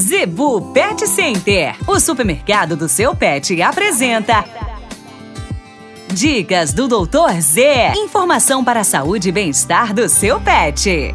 Zebu Pet Center, o supermercado do seu pet, apresenta. Dicas do Doutor Z. Informação para a saúde e bem-estar do seu pet.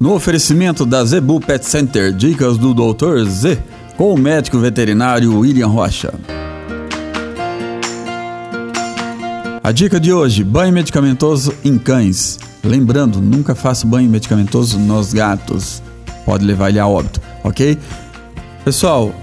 No oferecimento da Zebu Pet Center, dicas do Doutor Z, com o médico veterinário William Rocha. A dica de hoje: banho medicamentoso em cães. Lembrando, nunca faça banho medicamentoso nos gatos. Pode levar ele a óbito ok? Pessoal,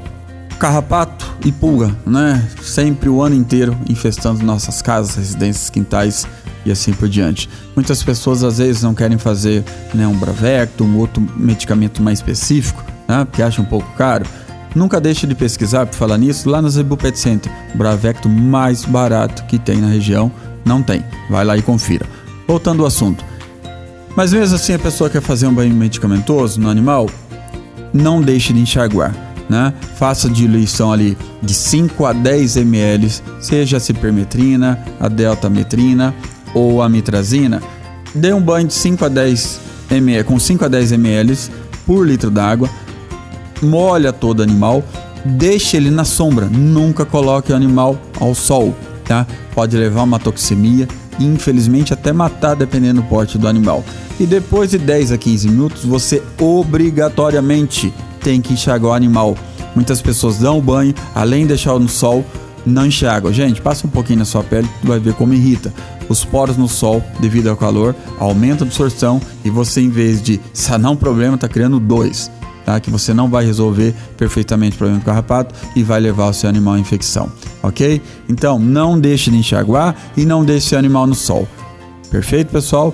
carrapato e pulga, né? Sempre o ano inteiro infestando nossas casas, residências, quintais e assim por diante. Muitas pessoas às vezes não querem fazer né, um Bravecto, um outro medicamento mais específico, né? Porque acham um pouco caro. Nunca deixe de pesquisar por falar nisso lá no Zebu Pet Center. O Bravecto mais barato que tem na região não tem. Vai lá e confira. Voltando ao assunto. Mas mesmo assim a pessoa quer fazer um banho medicamentoso no animal, não deixe de enxaguar. Né? Faça diluição ali de 5 a 10 ml, seja a cipermetrina, a deltametrina ou a mitrazina. Dê um banho de 5 a 10 ml, com 5 a 10 ml por litro d'água. Molha todo animal, deixe ele na sombra, nunca coloque o animal ao sol, tá? Pode levar uma toxemia e infelizmente até matar dependendo do porte do animal. E depois de 10 a 15 minutos, você obrigatoriamente tem que enxaguar o animal. Muitas pessoas dão o banho, além de deixar no sol, não enxágua. Gente, passa um pouquinho na sua pele, tu vai ver como irrita. Os poros no sol, devido ao calor, aumenta a absorção e você, em vez de sanar um problema, está criando dois. Tá? Que você não vai resolver perfeitamente o problema do carrapato e vai levar o seu animal à infecção, ok? Então, não deixe de enxaguar e não deixe o seu animal no sol. Perfeito, pessoal?